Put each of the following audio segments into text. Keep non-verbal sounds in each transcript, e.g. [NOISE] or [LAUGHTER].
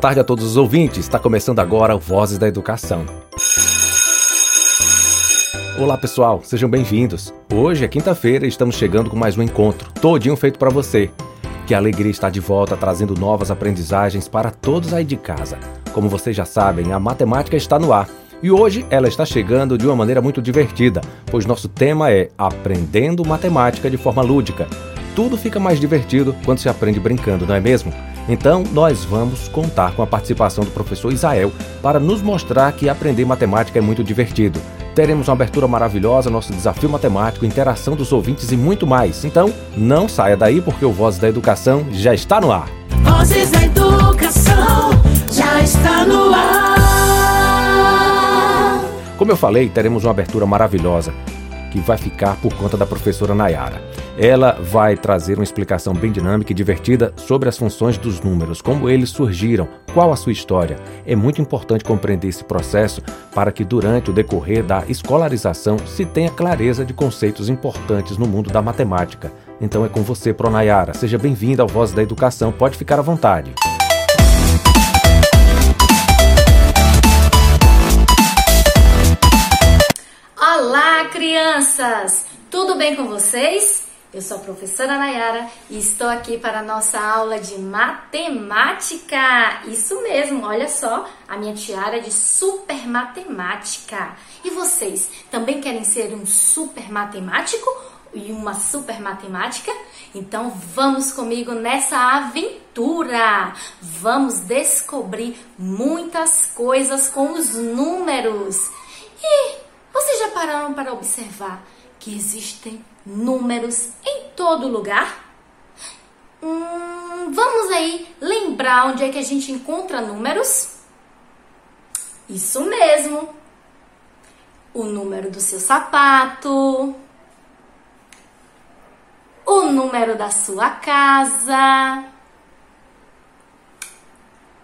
tarde a todos os ouvintes. Está começando agora o Vozes da Educação. Olá pessoal, sejam bem-vindos. Hoje é quinta-feira e estamos chegando com mais um encontro, todinho feito para você. Que alegria estar de volta trazendo novas aprendizagens para todos aí de casa. Como vocês já sabem, a matemática está no ar. E hoje ela está chegando de uma maneira muito divertida, pois nosso tema é Aprendendo Matemática de forma lúdica. Tudo fica mais divertido quando se aprende brincando, não é mesmo? Então, nós vamos contar com a participação do professor Isael para nos mostrar que aprender matemática é muito divertido. Teremos uma abertura maravilhosa, nosso desafio matemático, interação dos ouvintes e muito mais. Então, não saia daí porque o Vozes da Educação já está no ar. Vozes da Educação já está no ar. Como eu falei, teremos uma abertura maravilhosa que vai ficar por conta da professora Nayara. Ela vai trazer uma explicação bem dinâmica e divertida sobre as funções dos números, como eles surgiram, qual a sua história. É muito importante compreender esse processo para que durante o decorrer da escolarização se tenha clareza de conceitos importantes no mundo da matemática. Então é com você, Pronayara. Seja bem-vinda ao Voz da Educação. Pode ficar à vontade. Crianças! Tudo bem com vocês? Eu sou a professora Nayara e estou aqui para a nossa aula de matemática. Isso mesmo, olha só, a minha tiara de super matemática. E vocês também querem ser um super matemático e uma super matemática? Então vamos comigo nessa aventura. Vamos descobrir muitas coisas com os números. E vocês já pararam para observar que existem números em todo lugar? Hum, vamos aí lembrar onde é que a gente encontra números? Isso mesmo. O número do seu sapato, o número da sua casa,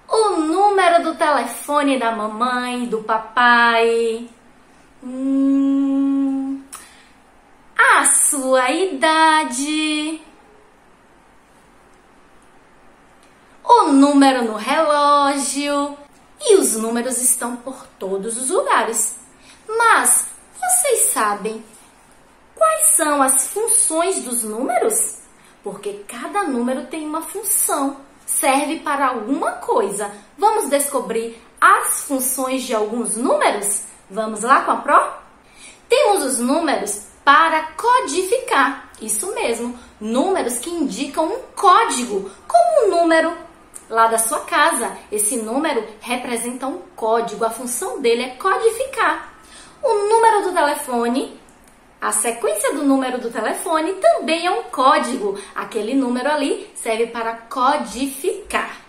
o número do telefone da mamãe, do papai. Hum, a sua idade, o número no relógio e os números estão por todos os lugares. Mas vocês sabem quais são as funções dos números? Porque cada número tem uma função, serve para alguma coisa. Vamos descobrir as funções de alguns números? Vamos lá com a Pro? Temos os números para codificar. Isso mesmo, números que indicam um código, como o número lá da sua casa. Esse número representa um código, a função dele é codificar. O número do telefone, a sequência do número do telefone também é um código. Aquele número ali serve para codificar.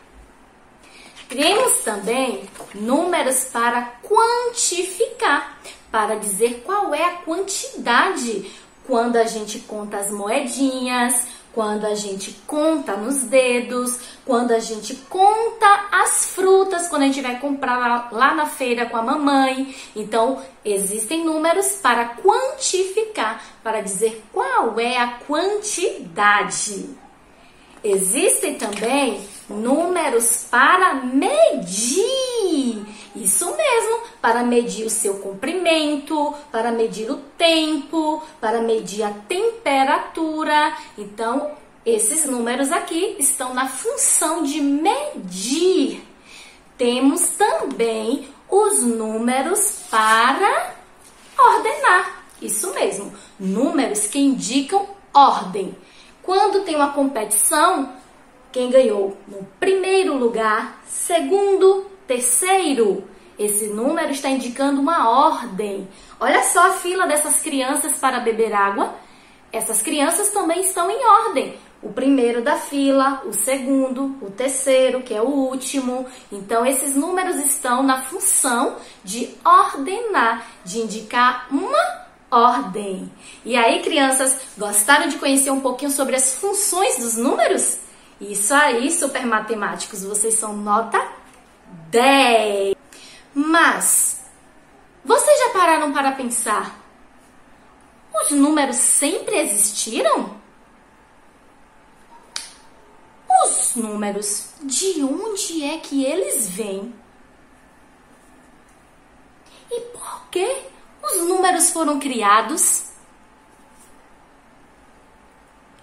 Temos também números para quantificar, para dizer qual é a quantidade quando a gente conta as moedinhas, quando a gente conta nos dedos, quando a gente conta as frutas, quando a gente vai comprar lá na feira com a mamãe. Então, existem números para quantificar, para dizer qual é a quantidade. Existem também números para medir. Isso mesmo, para medir o seu comprimento, para medir o tempo, para medir a temperatura. Então, esses números aqui estão na função de medir. Temos também os números para ordenar. Isso mesmo, números que indicam ordem. Quando tem uma competição, quem ganhou no primeiro lugar, segundo, terceiro, esse número está indicando uma ordem. Olha só a fila dessas crianças para beber água. Essas crianças também estão em ordem. O primeiro da fila, o segundo, o terceiro, que é o último. Então, esses números estão na função de ordenar, de indicar uma ordem. E aí, crianças, gostaram de conhecer um pouquinho sobre as funções dos números? Isso aí, super matemáticos, vocês são nota 10. Mas, vocês já pararam para pensar? Os números sempre existiram? Os números, de onde é que eles vêm? E por que os números foram criados?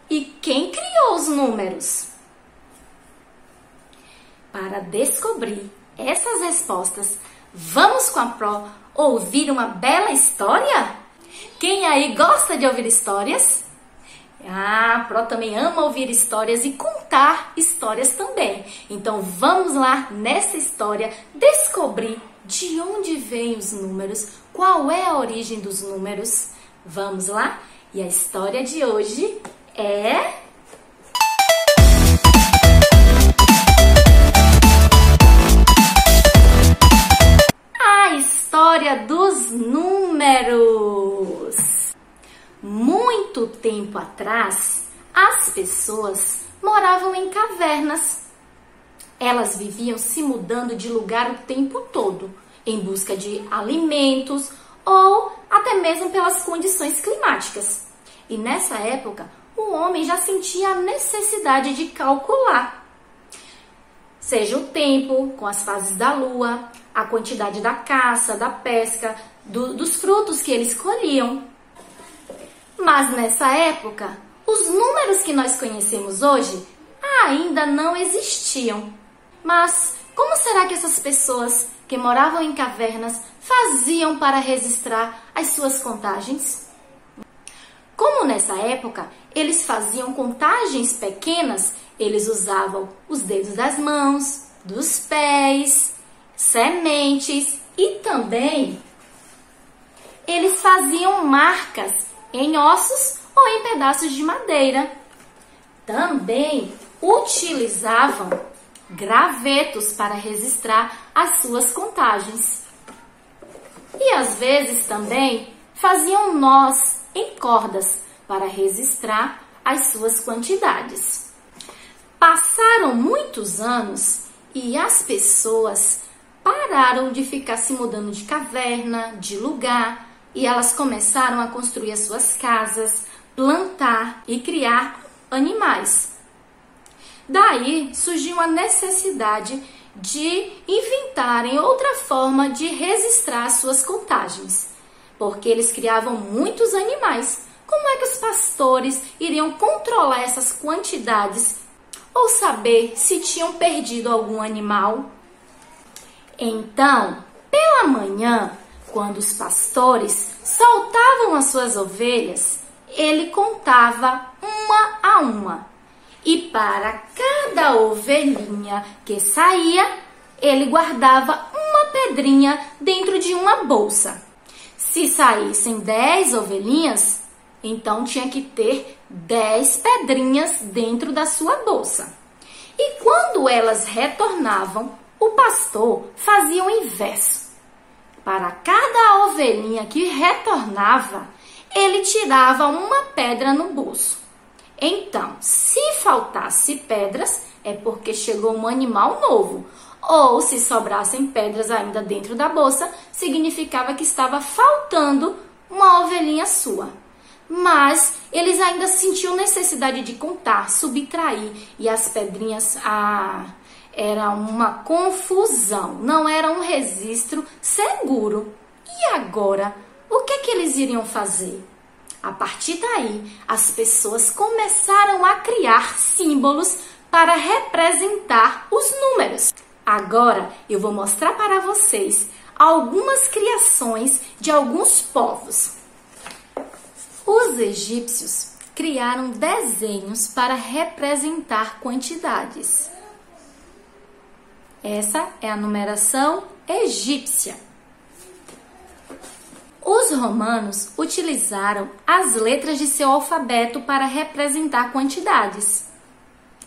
E quem criou os números? Para descobrir essas respostas, vamos com a Pro ouvir uma bela história? Quem aí gosta de ouvir histórias? Ah, a Pro também ama ouvir histórias e contar histórias também. Então vamos lá nessa história descobrir de onde vêm os números, qual é a origem dos números. Vamos lá? E a história de hoje é a história dos números. Muito tempo atrás, as pessoas moravam em cavernas. Elas viviam se mudando de lugar o tempo todo, em busca de alimentos ou até mesmo pelas condições climáticas. E nessa época, o homem já sentia a necessidade de calcular. Seja o tempo, com as fases da lua, a quantidade da caça, da pesca, do, dos frutos que eles colhiam. Mas nessa época, os números que nós conhecemos hoje ainda não existiam. Mas como será que essas pessoas que moravam em cavernas faziam para registrar as suas contagens? Como nessa época eles faziam contagens pequenas, eles usavam os dedos das mãos, dos pés, sementes e também eles faziam marcas em ossos ou em pedaços de madeira. Também utilizavam gravetos para registrar as suas contagens. E às vezes também faziam nós em cordas para registrar as suas quantidades. Passaram muitos anos e as pessoas pararam de ficar se mudando de caverna, de lugar, e elas começaram a construir as suas casas, plantar e criar animais. Daí surgiu a necessidade de inventarem outra forma de registrar suas contagens, porque eles criavam muitos animais. Como é que os pastores iriam controlar essas quantidades ou saber se tinham perdido algum animal? Então, pela manhã, quando os pastores soltavam as suas ovelhas, ele contava uma a uma. E para cada ovelhinha que saía, ele guardava uma pedrinha dentro de uma bolsa. Se saíssem dez ovelhinhas, então tinha que ter dez pedrinhas dentro da sua bolsa. E quando elas retornavam, o pastor fazia o inverso. Para cada ovelhinha que retornava, ele tirava uma pedra no bolso. Então, se faltasse pedras, é porque chegou um animal novo. Ou se sobrassem pedras ainda dentro da bolsa, significava que estava faltando uma ovelhinha sua. Mas eles ainda sentiam necessidade de contar, subtrair, e as pedrinhas, ah, era uma confusão, não era um registro seguro. E agora, o que, que eles iriam fazer? A partir daí, as pessoas começaram a criar símbolos para representar os números. Agora eu vou mostrar para vocês algumas criações de alguns povos. Os egípcios criaram desenhos para representar quantidades. Essa é a numeração egípcia. Os romanos utilizaram as letras de seu alfabeto para representar quantidades.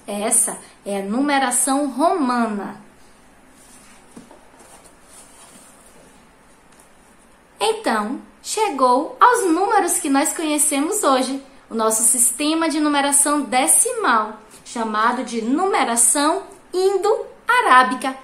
Essa é a numeração romana. Então, chegou aos números que nós conhecemos hoje, o nosso sistema de numeração decimal, chamado de numeração indo arábica,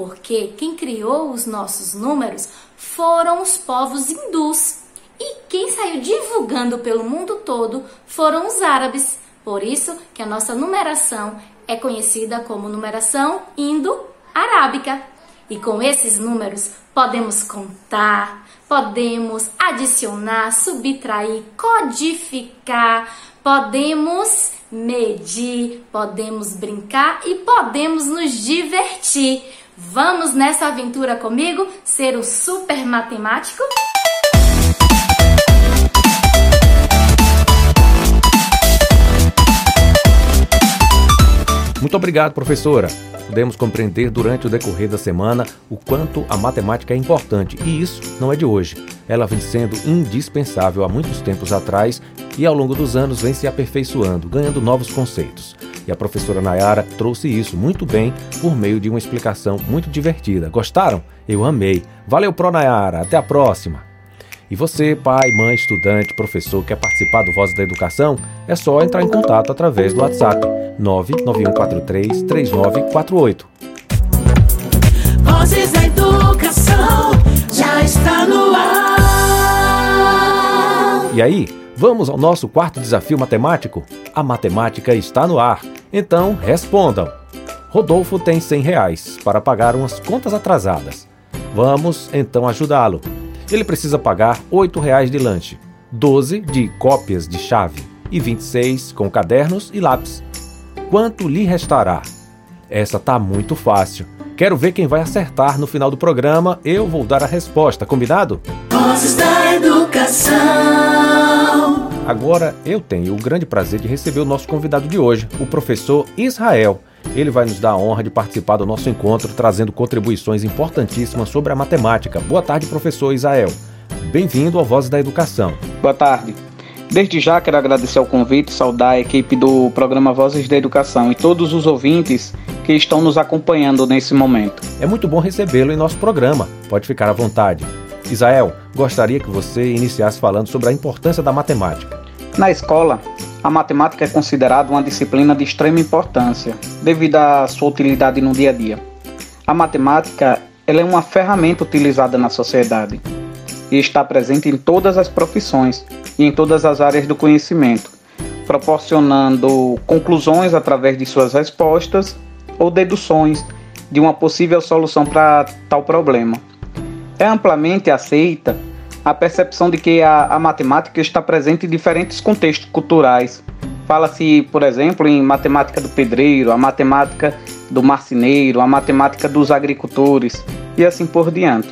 porque quem criou os nossos números foram os povos hindus. E quem saiu divulgando pelo mundo todo foram os árabes, Por isso que a nossa numeração é conhecida como numeração indo-arábica. E com esses números podemos contar, podemos adicionar, subtrair, codificar, podemos medir, podemos brincar e podemos nos divertir. Vamos nessa aventura comigo ser o super matemático? Muito obrigado, professora. Podemos compreender durante o decorrer da semana o quanto a matemática é importante, e isso não é de hoje. Ela vem sendo indispensável há muitos tempos atrás e ao longo dos anos vem se aperfeiçoando, ganhando novos conceitos. E a professora Nayara trouxe isso muito bem por meio de uma explicação muito divertida. Gostaram? Eu amei. Valeu, Pro Nayara. Até a próxima. E você, pai, mãe, estudante, professor, quer participar do Voz da Educação? É só entrar em contato através do WhatsApp 99143 3948. Vozes da Educação já está no ar. E aí, vamos ao nosso quarto desafio matemático? A matemática está no ar. Então, respondam. Rodolfo tem 100 reais para pagar umas contas atrasadas. Vamos então ajudá-lo ele precisa pagar R$ 8,00 de lanche, 12 de cópias de chave e 26 com cadernos e lápis. Quanto lhe restará? Essa tá muito fácil. Quero ver quem vai acertar no final do programa. Eu vou dar a resposta, combinado? Vozes da Educação. Agora eu tenho o grande prazer de receber o nosso convidado de hoje, o professor Israel. Ele vai nos dar a honra de participar do nosso encontro, trazendo contribuições importantíssimas sobre a matemática. Boa tarde, professor Isael. Bem-vindo ao Vozes da Educação. Boa tarde. Desde já quero agradecer ao convite, saudar a equipe do programa Vozes da Educação e todos os ouvintes que estão nos acompanhando nesse momento. É muito bom recebê-lo em nosso programa. Pode ficar à vontade. Isael, gostaria que você iniciasse falando sobre a importância da matemática. Na escola, a matemática é considerada uma disciplina de extrema importância, devido à sua utilidade no dia a dia. A matemática ela é uma ferramenta utilizada na sociedade e está presente em todas as profissões e em todas as áreas do conhecimento, proporcionando conclusões através de suas respostas ou deduções de uma possível solução para tal problema. É amplamente aceita a percepção de que a, a matemática está presente em diferentes contextos culturais. Fala-se, por exemplo, em matemática do pedreiro, a matemática do marceneiro, a matemática dos agricultores e assim por diante.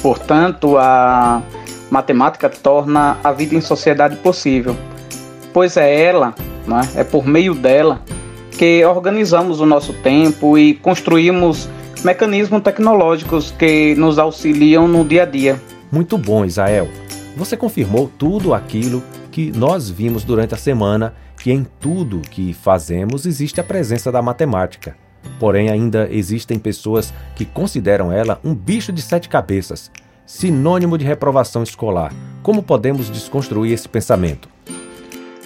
Portanto, a matemática torna a vida em sociedade possível, pois é ela, é? é por meio dela, que organizamos o nosso tempo e construímos mecanismos tecnológicos que nos auxiliam no dia a dia. Muito bom, Israel. Você confirmou tudo aquilo que nós vimos durante a semana, que em tudo que fazemos existe a presença da matemática. Porém, ainda existem pessoas que consideram ela um bicho de sete cabeças, sinônimo de reprovação escolar. Como podemos desconstruir esse pensamento?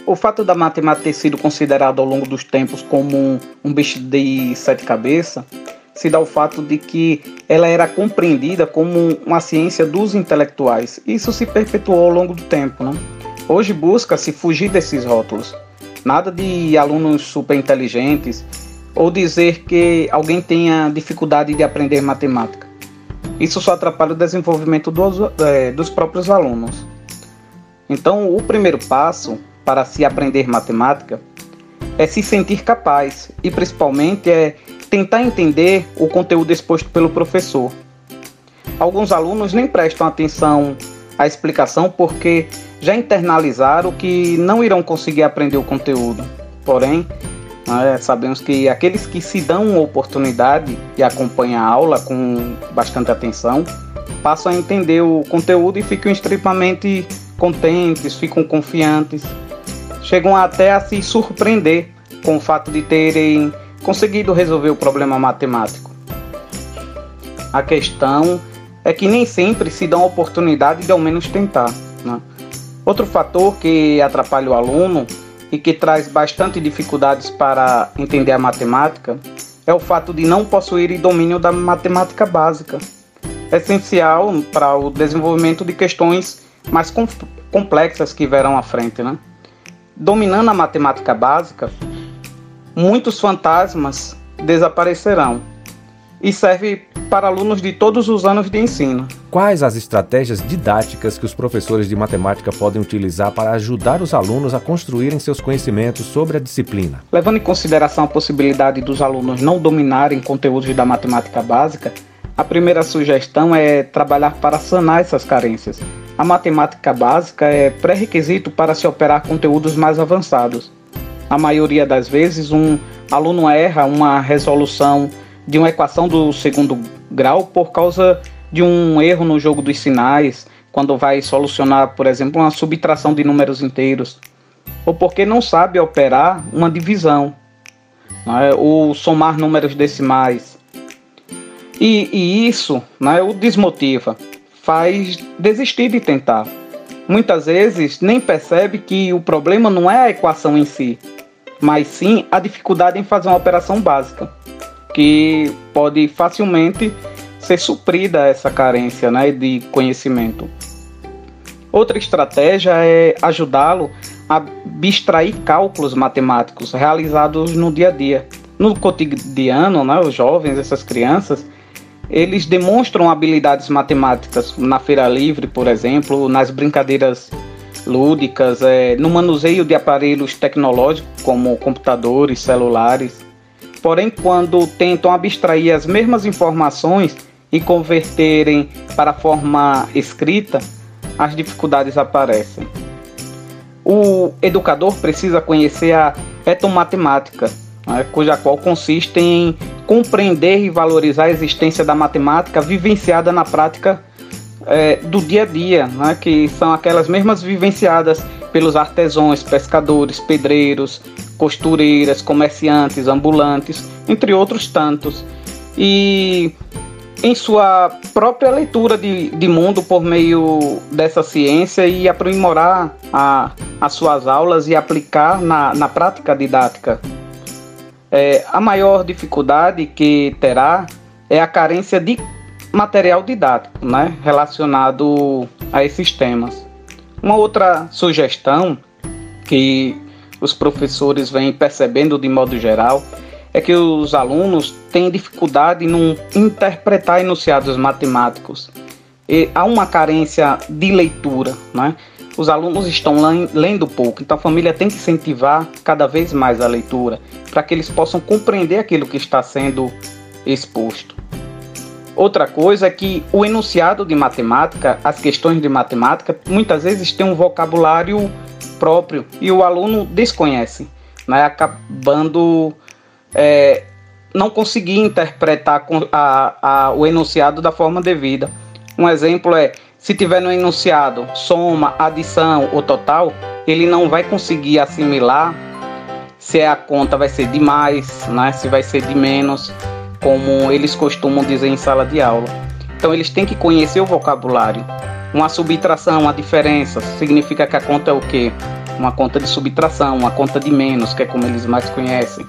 O fato da matemática ter sido considerada ao longo dos tempos como um, um bicho de sete cabeças se dá o fato de que ela era compreendida como uma ciência dos intelectuais. Isso se perpetuou ao longo do tempo. Né? Hoje busca-se fugir desses rótulos. Nada de alunos super inteligentes ou dizer que alguém tenha dificuldade de aprender matemática. Isso só atrapalha o desenvolvimento dos, é, dos próprios alunos. Então, o primeiro passo para se aprender matemática é se sentir capaz e, principalmente, é tentar entender o conteúdo exposto pelo professor. Alguns alunos nem prestam atenção à explicação porque já internalizaram que não irão conseguir aprender o conteúdo. Porém, né, sabemos que aqueles que se dão uma oportunidade e acompanham a aula com bastante atenção passam a entender o conteúdo e ficam extremamente contentes, ficam confiantes, chegam até a se surpreender com o fato de terem conseguido resolver o problema matemático. A questão é que nem sempre se dá a oportunidade de ao menos tentar. Né? Outro fator que atrapalha o aluno e que traz bastante dificuldades para entender a matemática é o fato de não possuir domínio da matemática básica, essencial para o desenvolvimento de questões mais complexas que verão à frente. Né? dominando a matemática básica, muitos fantasmas desaparecerão e serve para alunos de todos os anos de ensino. Quais as estratégias didáticas que os professores de matemática podem utilizar para ajudar os alunos a construírem seus conhecimentos sobre a disciplina? Levando em consideração a possibilidade dos alunos não dominarem conteúdos da matemática básica, a primeira sugestão é trabalhar para sanar essas carências. A matemática básica é pré-requisito para se operar conteúdos mais avançados. A maioria das vezes, um aluno erra uma resolução de uma equação do segundo grau por causa de um erro no jogo dos sinais, quando vai solucionar, por exemplo, uma subtração de números inteiros, ou porque não sabe operar uma divisão, né, ou somar números decimais. E, e isso né, o desmotiva, faz desistir de tentar. Muitas vezes nem percebe que o problema não é a equação em si, mas sim a dificuldade em fazer uma operação básica que pode facilmente ser suprida essa carência né, de conhecimento. Outra estratégia é ajudá-lo a abstrair cálculos matemáticos realizados no dia a dia. No cotidiano, né, os jovens, essas crianças, eles demonstram habilidades matemáticas na feira livre, por exemplo, nas brincadeiras lúdicas, é, no manuseio de aparelhos tecnológicos como computadores, celulares. Porém, quando tentam abstrair as mesmas informações e converterem para forma escrita, as dificuldades aparecem. O educador precisa conhecer a etomatemática, né, cuja qual consiste em compreender e valorizar a existência da matemática vivenciada na prática é, do dia a dia, né, que são aquelas mesmas vivenciadas pelos artesãos, pescadores, pedreiros, costureiras, comerciantes, ambulantes, entre outros tantos. E em sua própria leitura de, de mundo por meio dessa ciência e aprimorar a, as suas aulas e aplicar na, na prática didática. É, a maior dificuldade que terá é a carência de material didático né, relacionado a esses temas. Uma outra sugestão que os professores vêm percebendo de modo geral é que os alunos têm dificuldade em interpretar enunciados matemáticos. E há uma carência de leitura, né? Os alunos estão lendo pouco, então a família tem que incentivar cada vez mais a leitura para que eles possam compreender aquilo que está sendo exposto. Outra coisa é que o enunciado de matemática, as questões de matemática, muitas vezes tem um vocabulário próprio e o aluno desconhece, né, acabando é, não conseguir interpretar a, a, o enunciado da forma devida. Um exemplo é, se tiver no enunciado soma, adição ou total, ele não vai conseguir assimilar se a conta vai ser de mais, né, se vai ser de menos, como eles costumam dizer em sala de aula. Então eles têm que conhecer o vocabulário. Uma subtração, uma diferença, significa que a conta é o quê? Uma conta de subtração, uma conta de menos, que é como eles mais conhecem.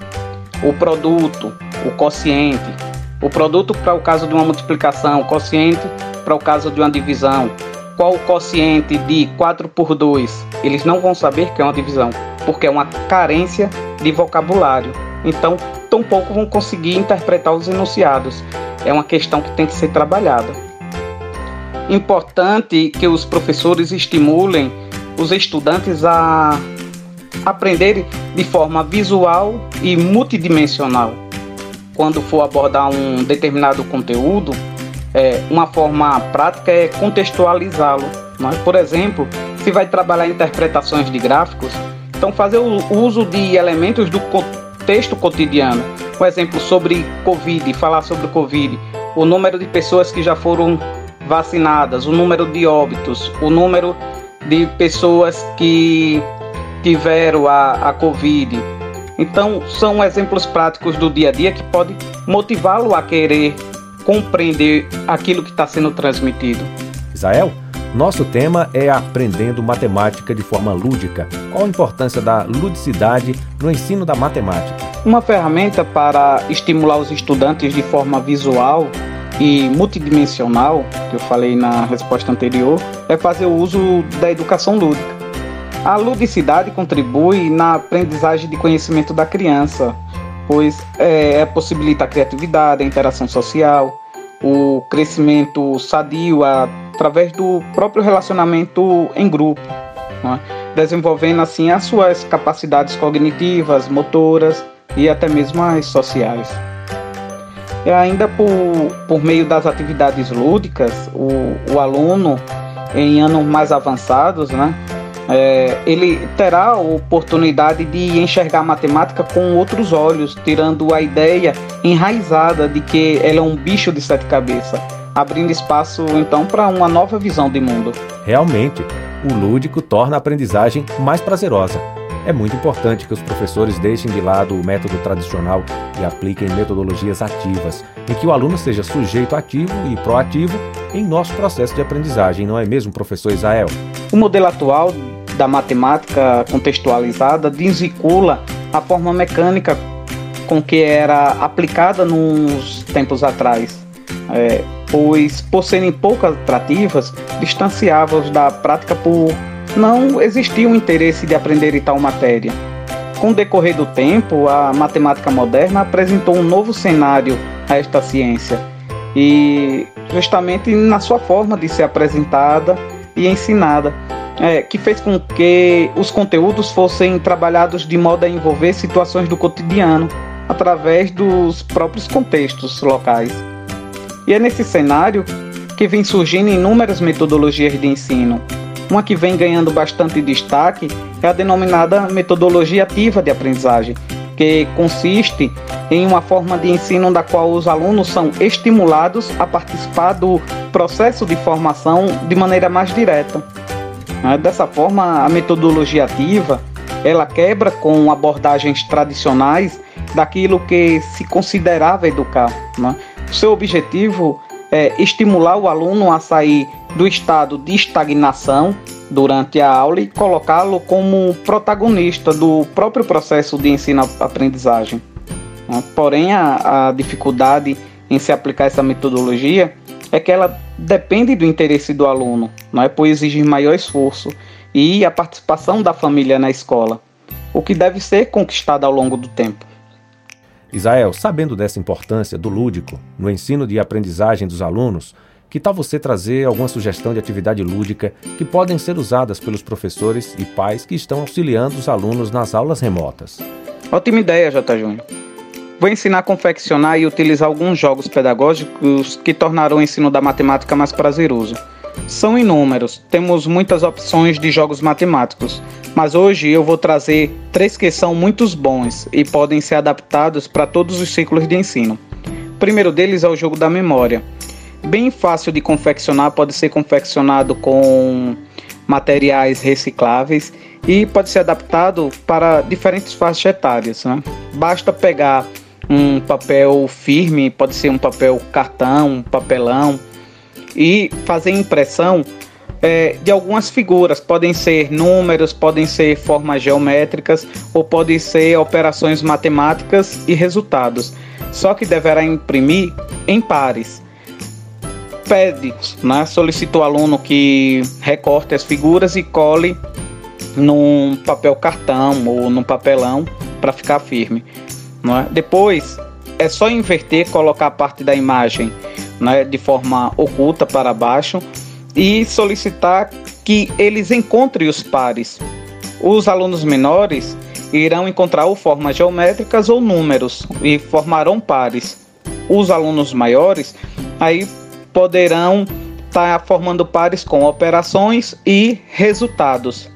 O produto, o quociente. O produto para o caso de uma multiplicação, o quociente para o caso de uma divisão. Qual o quociente de 4 por 2? Eles não vão saber que é uma divisão, porque é uma carência de vocabulário. Então, tampouco vão conseguir interpretar os enunciados. É uma questão que tem que ser trabalhada importante que os professores estimulem os estudantes a aprenderem de forma visual e multidimensional. Quando for abordar um determinado conteúdo, é, uma forma prática é contextualizá-lo. Né? Por exemplo, se vai trabalhar interpretações de gráficos, então fazer o uso de elementos do contexto cotidiano. Por exemplo, sobre Covid, falar sobre Covid, o número de pessoas que já foram vacinadas, o número de óbitos, o número de pessoas que tiveram a, a Covid. Então, são exemplos práticos do dia a dia que podem motivá-lo a querer compreender aquilo que está sendo transmitido. Israel, nosso tema é aprendendo matemática de forma lúdica. Qual a importância da ludicidade no ensino da matemática? Uma ferramenta para estimular os estudantes de forma visual e multidimensional, que eu falei na resposta anterior, é fazer o uso da educação lúdica. A ludicidade contribui na aprendizagem de conhecimento da criança, pois é, é possibilita a criatividade, a interação social, o crescimento sadio através do próprio relacionamento em grupo, é? desenvolvendo assim as suas capacidades cognitivas, motoras e até mesmo as sociais. E ainda por, por meio das atividades lúdicas, o, o aluno em anos mais avançados, né, é, ele terá a oportunidade de enxergar a matemática com outros olhos, tirando a ideia enraizada de que ela é um bicho de sete cabeças, abrindo espaço então para uma nova visão de mundo. Realmente, o lúdico torna a aprendizagem mais prazerosa. É muito importante que os professores deixem de lado o método tradicional e apliquem metodologias ativas, em que o aluno seja sujeito ativo e proativo em nosso processo de aprendizagem, não é mesmo, professor Israel? O modelo atual da matemática contextualizada desvincula a forma mecânica com que era aplicada nos tempos atrás, é, pois, por serem pouco atrativas, distanciava-os da prática por não existir um interesse de aprender tal matéria. Com o decorrer do tempo, a matemática moderna apresentou um novo cenário a esta ciência, e justamente na sua forma de ser apresentada e ensinada, é, que fez com que os conteúdos fossem trabalhados de modo a envolver situações do cotidiano através dos próprios contextos locais. E é nesse cenário que vem surgindo inúmeras metodologias de ensino. Uma que vem ganhando bastante destaque é a denominada metodologia ativa de aprendizagem, que consiste em uma forma de ensino da qual os alunos são estimulados a participar do processo de formação de maneira mais direta. Né? Dessa forma, a metodologia ativa ela quebra com abordagens tradicionais daquilo que se considerava educar. Né? O seu objetivo é estimular o aluno a sair do estado de estagnação durante a aula e colocá-lo como protagonista do próprio processo de ensino-aprendizagem. Né? Porém, a, a dificuldade em se aplicar essa metodologia é que ela depende do interesse do aluno, não é? pois exige maior esforço e a participação da família na escola, o que deve ser conquistado ao longo do tempo. Isael, sabendo dessa importância do lúdico no ensino de aprendizagem dos alunos, que tal você trazer alguma sugestão de atividade lúdica que podem ser usadas pelos professores e pais que estão auxiliando os alunos nas aulas remotas? Ótima ideia, J. Júnior. Vou ensinar a confeccionar e utilizar alguns jogos pedagógicos que tornarão o ensino da matemática mais prazeroso. São inúmeros, temos muitas opções de jogos matemáticos, mas hoje eu vou trazer três que são muito bons e podem ser adaptados para todos os ciclos de ensino. O primeiro deles é o jogo da memória. Bem fácil de confeccionar, pode ser confeccionado com materiais recicláveis e pode ser adaptado para diferentes faixas etárias. Né? Basta pegar um papel firme, pode ser um papel cartão, um papelão, e fazer impressão é, de algumas figuras. Podem ser números, podem ser formas geométricas ou podem ser operações matemáticas e resultados. Só que deverá imprimir em pares. Pede, né, solicita o aluno que recorte as figuras e cole num papel cartão ou num papelão para ficar firme. Não é? Depois é só inverter, colocar a parte da imagem né, de forma oculta para baixo e solicitar que eles encontrem os pares. Os alunos menores irão encontrar ou formas geométricas ou números e formarão pares. Os alunos maiores aí poderão estar tá formando pares com operações e resultados.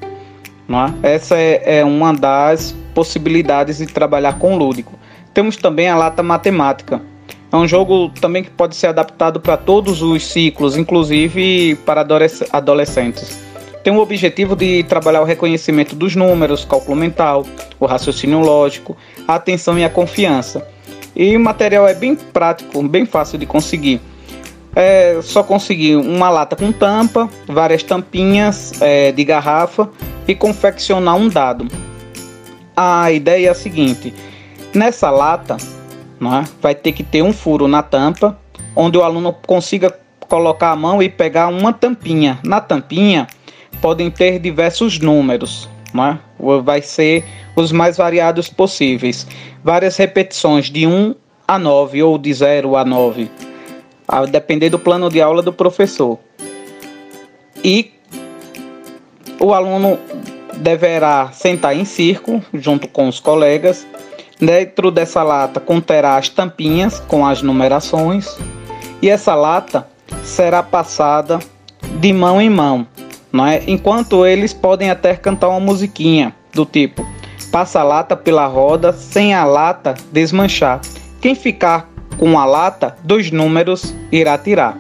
É? Essa é, é uma das possibilidades de trabalhar com lúdico. Temos também a lata matemática. É um jogo também que pode ser adaptado para todos os ciclos, inclusive para adolescentes. Tem o objetivo de trabalhar o reconhecimento dos números, cálculo mental, o raciocínio lógico, a atenção e a confiança. E o material é bem prático, bem fácil de conseguir. É só conseguir uma lata com tampa, várias tampinhas é, de garrafa e confeccionar um dado. A ideia é a seguinte: nessa lata é, vai ter que ter um furo na tampa, onde o aluno consiga colocar a mão e pegar uma tampinha. Na tampinha podem ter diversos números, né? vai ser os mais variados possíveis. Várias repetições de 1 a 9 ou de 0 a 9, a depender do plano de aula do professor. E o aluno deverá sentar em círculo junto com os colegas. Dentro dessa lata conterá as tampinhas com as numerações e essa lata será passada de mão em mão, não é? Enquanto eles podem até cantar uma musiquinha do tipo passa a lata pela roda sem a lata desmanchar. Quem ficar com a lata, dois números irá tirar.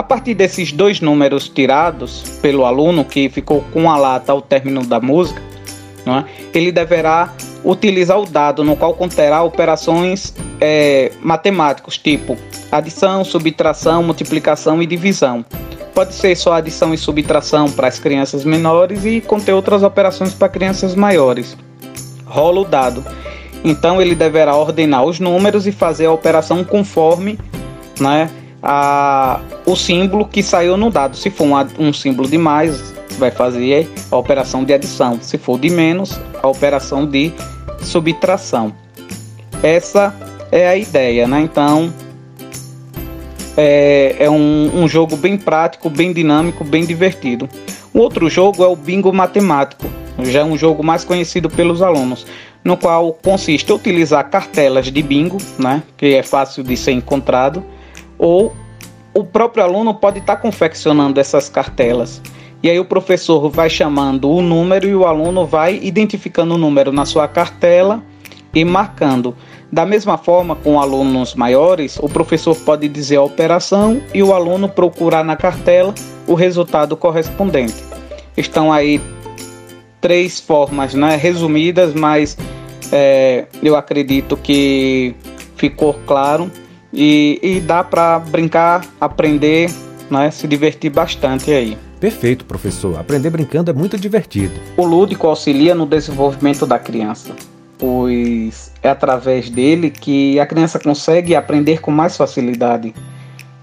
A partir desses dois números tirados pelo aluno que ficou com a lata ao término da música, é? ele deverá utilizar o dado no qual conterá operações é, matemáticas, tipo adição, subtração, multiplicação e divisão. Pode ser só adição e subtração para as crianças menores e conter outras operações para crianças maiores. Rola o dado. Então ele deverá ordenar os números e fazer a operação conforme né, a, o símbolo que saiu no dado. Se for um, um símbolo de mais, vai fazer a operação de adição. Se for de menos, a operação de subtração. Essa é a ideia, né? Então é, é um, um jogo bem prático, bem dinâmico, bem divertido. O outro jogo é o bingo matemático, já é um jogo mais conhecido pelos alunos, no qual consiste utilizar cartelas de bingo, né, que é fácil de ser encontrado, ou o próprio aluno pode estar confeccionando essas cartelas. E aí o professor vai chamando o número e o aluno vai identificando o número na sua cartela e marcando. Da mesma forma, com alunos maiores, o professor pode dizer a operação e o aluno procurar na cartela o resultado correspondente. Estão aí três formas né, resumidas, mas é, eu acredito que ficou claro e, e dá para brincar, aprender, né, se divertir bastante aí. Perfeito, professor. Aprender brincando é muito divertido. O lúdico auxilia no desenvolvimento da criança, pois é através dele que a criança consegue aprender com mais facilidade,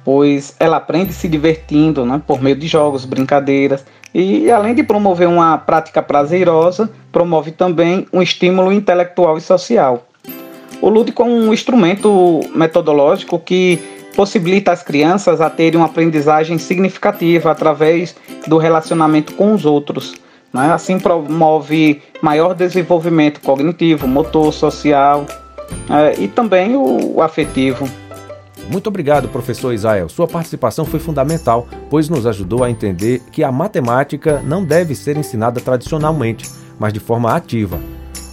pois ela aprende se divertindo né, por meio de jogos, brincadeiras, e além de promover uma prática prazerosa, promove também um estímulo intelectual e social. O lúdico é um instrumento metodológico que possibilita às crianças a terem uma aprendizagem significativa através do relacionamento com os outros. Né? Assim promove maior desenvolvimento cognitivo, motor, social é, e também o, afetivo. Muito obrigado, professor Isael. Sua participação foi fundamental, pois nos ajudou a entender que a matemática não deve ser ensinada tradicionalmente, mas de forma ativa.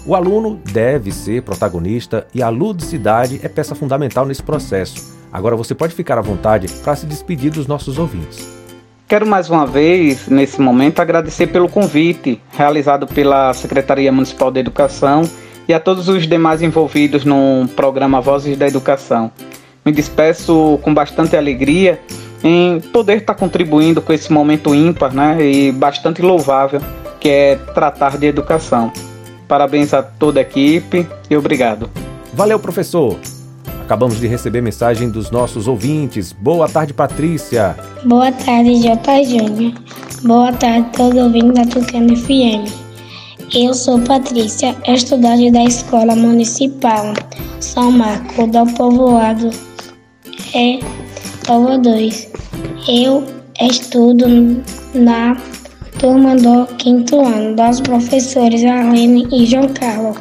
O aluno deve ser protagonista e a ludicidade é peça fundamental nesse processo. Agora você pode ficar à vontade para se despedir dos nossos ouvintes. Quero mais uma vez, nesse momento, agradecer pelo convite realizado pela Secretaria Municipal de Educação e a todos os demais envolvidos no programa Vozes da Educação. Me despeço com bastante alegria em poder estar contribuindo com esse momento ímpar né, e bastante louvável que é tratar de educação. Parabéns a toda a equipe e obrigado. Valeu, professor! Acabamos de receber mensagem dos nossos ouvintes. Boa tarde, Patrícia. Boa tarde, J. Júnior. Boa tarde, todos ouvintes da Tucano FM. Eu sou Patrícia, estudante da Escola Municipal São Marco do Povoado é Povo 2. Eu estudo na turma do quinto ano dos professores Arlene e João Carlos.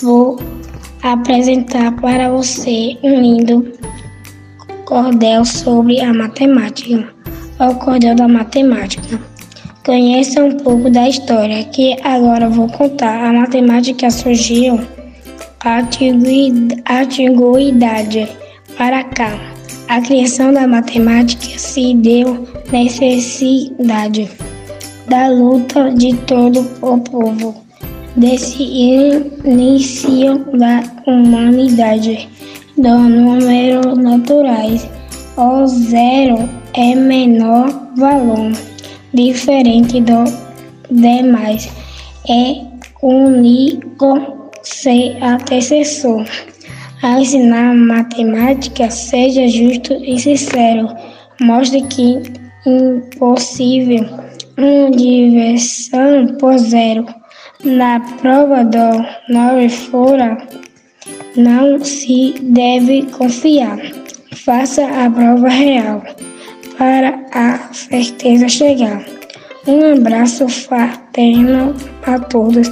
Vou apresentar para você um lindo cordel sobre a matemática. O cordel da matemática. Conheça um pouco da história que agora vou contar. A matemática surgiu a antiguidade para cá. A criação da matemática se deu necessidade da luta de todo o povo desse início da humanidade do número naturais. O zero é menor valor, diferente do demais. É único se antecessor. A ensinar matemática, seja justo e sincero. Mostre que impossível uma diversão por zero Na prova do 9 fora, não se deve confiar. Faça a prova real para a certeza chegar. Um abraço fraterno a todos.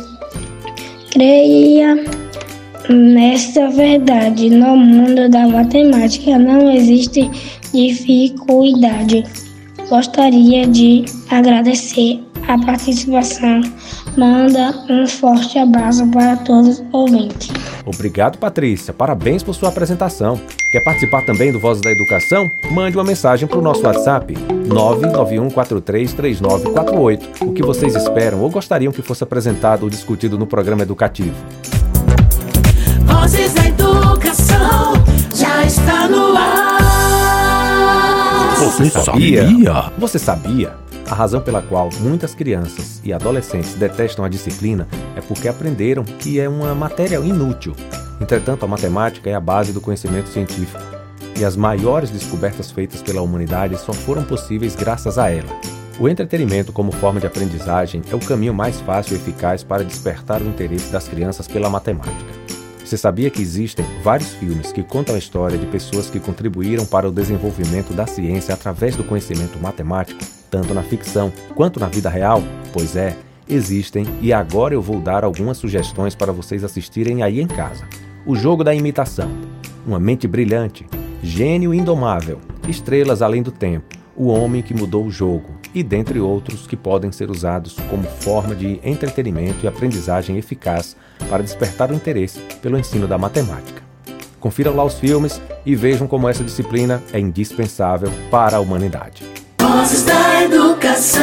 Creia nesta verdade. No mundo da matemática não existe dificuldade. Gostaria de agradecer a participação. Manda um forte abraço para todos os ouvintes. Obrigado, Patrícia. Parabéns por sua apresentação. Quer participar também do Vozes da Educação? Mande uma mensagem para o nosso WhatsApp 991433948. O que vocês esperam ou gostariam que fosse apresentado ou discutido no programa educativo? Vozes da Educação já está no ar. Você sabia? Você sabia? A razão pela qual muitas crianças e adolescentes detestam a disciplina é porque aprenderam que é uma matéria inútil. Entretanto, a matemática é a base do conhecimento científico. E as maiores descobertas feitas pela humanidade só foram possíveis graças a ela. O entretenimento como forma de aprendizagem é o caminho mais fácil e eficaz para despertar o interesse das crianças pela matemática. Você sabia que existem vários filmes que contam a história de pessoas que contribuíram para o desenvolvimento da ciência através do conhecimento matemático, tanto na ficção quanto na vida real? Pois é, existem e agora eu vou dar algumas sugestões para vocês assistirem aí em casa. O Jogo da Imitação, Uma Mente Brilhante, Gênio Indomável, Estrelas Além do Tempo, O Homem que Mudou o Jogo, e dentre outros que podem ser usados como forma de entretenimento e aprendizagem eficaz para despertar o interesse pelo ensino da matemática. Confiram lá os filmes e vejam como essa disciplina é indispensável para a humanidade. Vozes da Educação.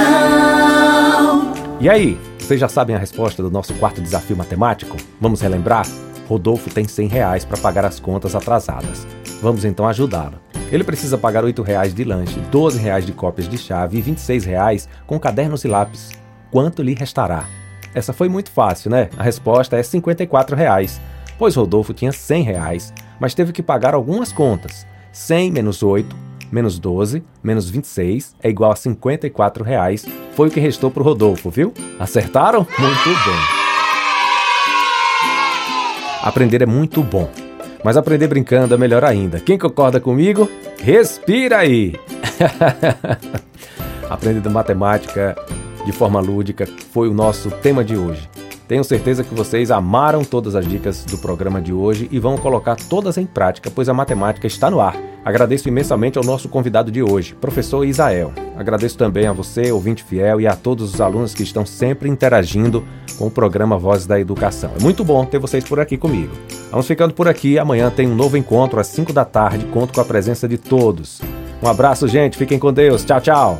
E aí, vocês já sabem a resposta do nosso quarto desafio matemático? Vamos relembrar? Rodolfo tem 100 reais para pagar as contas atrasadas. Vamos então ajudá-lo. Ele precisa pagar R$ 8,00 de lanche, R$ 12,00 de cópias de chave e R$ 26,00 com cadernos e lápis. Quanto lhe restará? Essa foi muito fácil, né? A resposta é R$ 54,00, pois Rodolfo tinha R$ 100,00, mas teve que pagar algumas contas. 100 menos 8, menos 12, menos 26 é igual a R$ 54,00. Foi o que restou para o Rodolfo, viu? Acertaram? Muito bem. Aprender é muito bom. Mas aprender brincando é melhor ainda. Quem concorda comigo? Respira aí! [LAUGHS] Aprendendo matemática de forma lúdica foi o nosso tema de hoje. Tenho certeza que vocês amaram todas as dicas do programa de hoje e vão colocar todas em prática, pois a matemática está no ar. Agradeço imensamente ao nosso convidado de hoje, professor Isael. Agradeço também a você, ouvinte fiel, e a todos os alunos que estão sempre interagindo com o programa Vozes da Educação. É muito bom ter vocês por aqui comigo. Vamos ficando por aqui. Amanhã tem um novo encontro às 5 da tarde. Conto com a presença de todos. Um abraço, gente. Fiquem com Deus. Tchau, tchau.